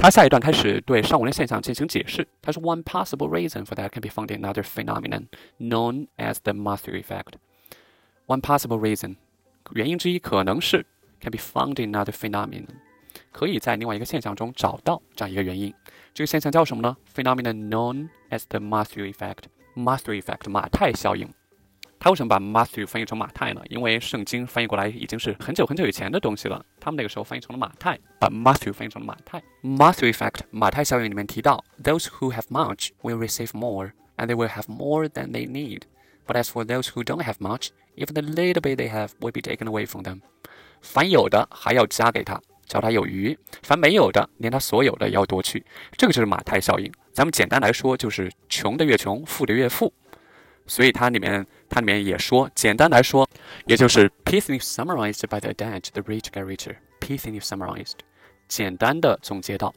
他下一段开始对上文的现象进行解释。他说：“One possible reason for that can be found in another phenomenon known as the Matthew effect. One possible reason，原因之一可能是 can be found in another phenomenon，可以在另外一个现象中找到这样一个原因。这个现象叫什么呢？Phenomenon known as the Matthew effect. Matthew effect，马太效应。”他为什么把 Matthew 翻译成马太呢？因为圣经翻译过来已经是很久很久以前的东西了。他们那个时候翻译成了马太，把 Matthew 翻译成了马太。Matthew effect 马太效应里面提到，Those who have much will receive more, and they will have more than they need. But as for those who don't have much, even the little bit they have will be taken away from them. 凡有的还要加给他，叫他有余；凡没有的，连他所有的也要夺去。这个就是马太效应。咱们简单来说，就是穷的越穷，富的越富。所以它里面，它里面也说，简单来说，也就是 piecing summarized by the adage，the rich get richer。piecing summarized，简单的总结到，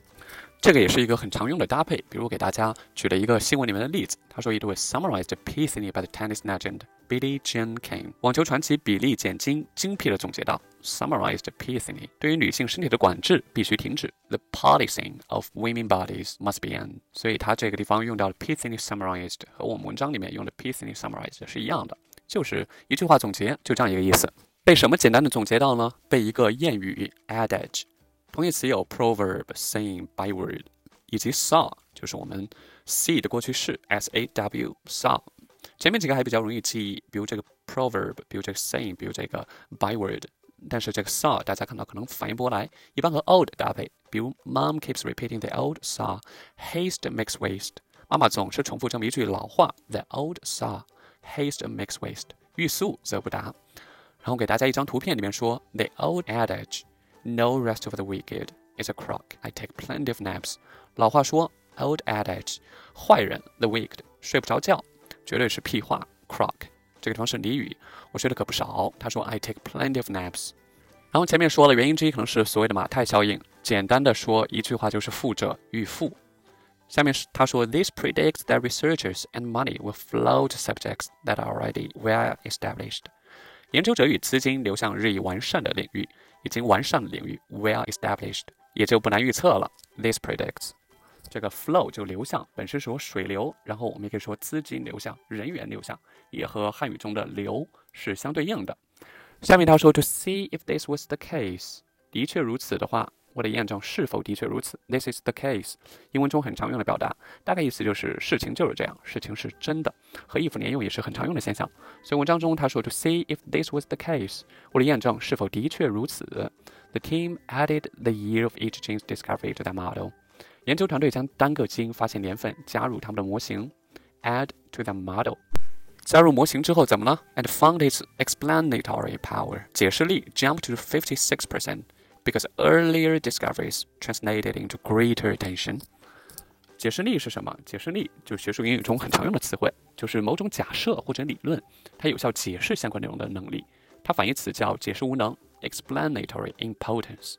这个也是一个很常用的搭配。比如给大家举了一个新闻里面的例子，他说，it was summarized piecing by the tennis legend。Billie Jean King，网球传奇比利·简金精辟的总结道：“Summarized piecing，对于女性身体的管制必须停止。The policing of women bodies must be end。”所以他这个地方用到了 piecing summarized，和我们文章里面用的 piecing summarized 是一样的，就是一句话总结，就这样一个意思。被什么简单的总结到呢？被一个谚语 adage，同义词有 proverb、saying、byword，以及 saw，就是我们 see 的过去式 s a w saw。前面几个还比较容易记忆，比如这个 proverb，比如这个 saying，比如这个 byword。但是这个 saw 大家看到可能反应不过来，一般和 old 搭配，比如 Mom keeps repeating the old saw，haste makes waste。妈妈总是重复这么一句老话：the old saw，haste makes waste。欲速则不达。然后给大家一张图片，里面说 the old adage，no rest for the wicked is a crock。I take plenty of naps。老话说 old adage，坏人 the wicked 睡不着觉。绝对是屁话，crock。这个地方是俚语，我睡的可不少。他说 I take plenty of naps。然后前面说了，原因之一可能是所谓的马太效应。简单的说，一句话就是富者愈富。下面是他说，This predicts that researchers and money will flow to subjects that are already well established。研究者与资金流向日益完善的领域， 已经完善的领域，well established，也就不难预测了。This predicts。这个 flow 就流向，本身说水流，然后我们也可以说资金流向、人员流向，也和汉语中的流是相对应的。下面他说，to see if this was the case，的确如此的话，我得验证是否的确如此。This is the case，英文中很常用的表达，大概意思就是事情就是这样，事情是真的，和 if 连用也是很常用的现象。所以文章中他说，to see if this was the case，我得验证是否的确如此。The team added the year of each gene's discovery to their model。研究团队将单个基因发现年份加入他们的模型，add to the model。加入模型之后怎么了？And found its explanatory power，解释力 jumped to fifty six percent Because earlier discoveries translated into greater attention。解释力是什么？解释力就是学术英语中很常用的词汇，就是某种假设或者理论，它有效解释相关内容的能力。它反义词叫解释无能，explanatory impotence。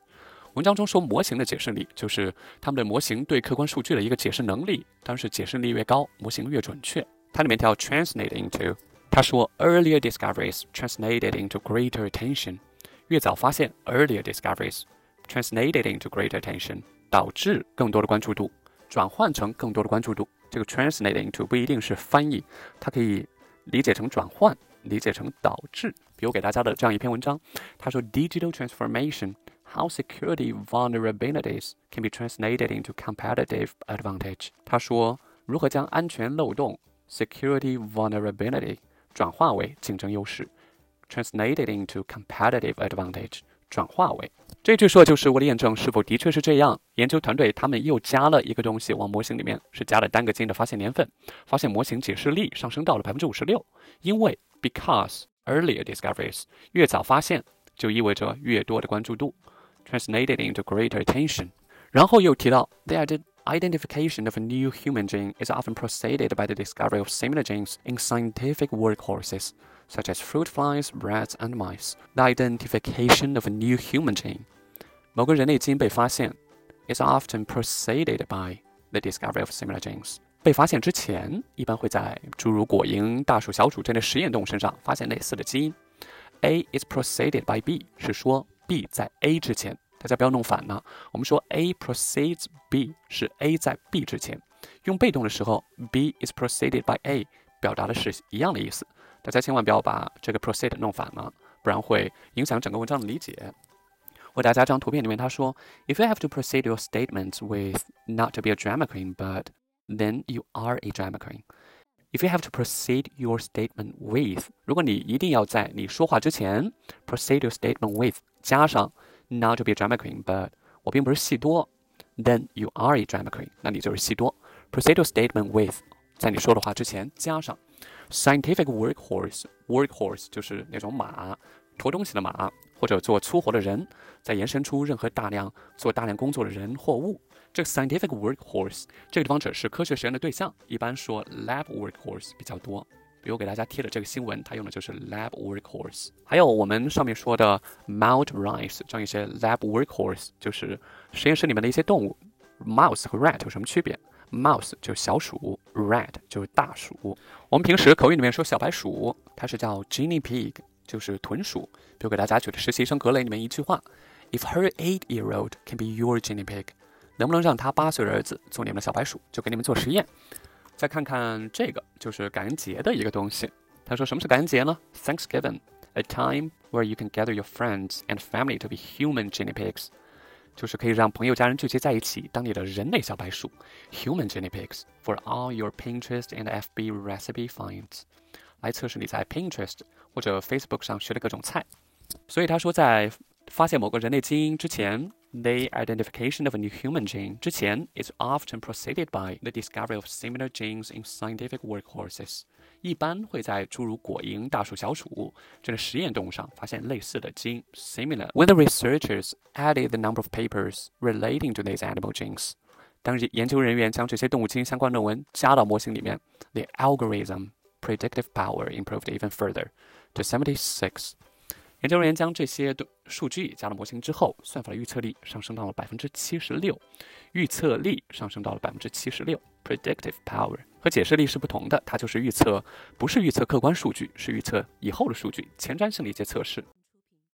文章中说，模型的解释力就是他们的模型对客观数据的一个解释能力。当然是解释力越高，模型越准确。它里面叫 translate into，他说 earlier discoveries translated into greater attention，越早发现 earlier discoveries translated into greater attention，导致更多的关注度，转换成更多的关注度。这个 translate into 不一定是翻译，它可以理解成转换，理解成导致。比如给大家的这样一篇文章，他说 digital transformation。how security vulnerabilities can be translated into competitive advantage。他说，如何将安全漏洞 security vulnerability 转化为竞争优势 ，translated into competitive advantage 转化为。这句说的就是为了验证是否的确是这样。研究团队他们又加了一个东西往模型里面，是加了单个基因的发现年份，发现模型解释力上升到了百分之五十六。因为 because earlier discoveries 越早发现，就意味着越多的关注度。translated into greater attention. 然后又提到，the identification of a new human gene is often preceded by the discovery of similar genes in scientific workhorses, such as fruit flies, rats, and mice. The identification of a new human gene，某个人类基因被发现，is often preceded by the discovery of similar genes。被发现之前，一般会在诸如果蝇、大鼠、小鼠这类实验动物身上发现类似的基因。A is preceded by B 是说 B 在 A 之前。 大家不要弄反了。我们说 A precedes B 是 A 在 B 之前，用被动的时候，B is preceded by A，表达的是一样的意思。 大家千万不要把这个 precede 弄反了，不然会影响整个文章的理解。我大家这张图片里面他说，If you have to precede your statements with not to be a drama queen, but then you are a drama queen. If you have to precede your statement with，如果你一定要在你说话之前 precede your statement with 加上 not to be a drama queen, but 我并不是戏多，then you are a drama queen，那你就是戏多。Precede your statement with 在你说的话之前加上 scientific workhorse，workhorse 就是那种马，驮东西的马，或者做粗活的人，再延伸出任何大量做大量工作的人或物。这个 scientific workhorse 这个地方指的是科学实验的对象，一般说 lab workhorse 比较多。比如给大家贴的这个新闻，它用的就是 lab workhorse。还有我们上面说的 mount rice 这样一些 lab workhorse，就是实验室里面的一些动物。Mouse 和 rat 有什么区别？mouse 就是小鼠，rat 就是大鼠。我们平时口语里面说小白鼠，它是叫 guinea pig，就是豚鼠。比如给大家举的实习生格雷里面一句话：If her eight-year-old can be your guinea pig。能不能让他八岁的儿子做你们的小白鼠，就给你们做实验。再看看这个，就是感恩节的一个东西。他说什么是感恩节呢？Thanksgiving，a time where you can gather your friends and family to be human guinea pigs，就是可以让朋友家人聚集在一起，当你的人类小白鼠，human guinea pigs for all your Pinterest and FB recipe finds，来测试你在 Pinterest 或者 Facebook 上学的各种菜。所以他说在发现某个人类基因之前，the identification of a new human gene 之前，is often preceded by the discovery of similar genes in scientific workhorses。 一般会在诸如果蝇、大鼠、小鼠这类实验动物上发现类似的基因 （similar）。When the researchers added the number of papers relating to these animal genes，当研究人员将这些动物基因相关论文加到模型里面，the algorithm predictive power improved even further to seventy six。 研究人员将这些的数据加了模型之后，算法的预测力上升到了百分之七十六，预测力上升到了百分之七十六。Predictive power 和解释力是不同的，它就是预测，不是预测客观数据，是预测以后的数据，前瞻性的一些测试。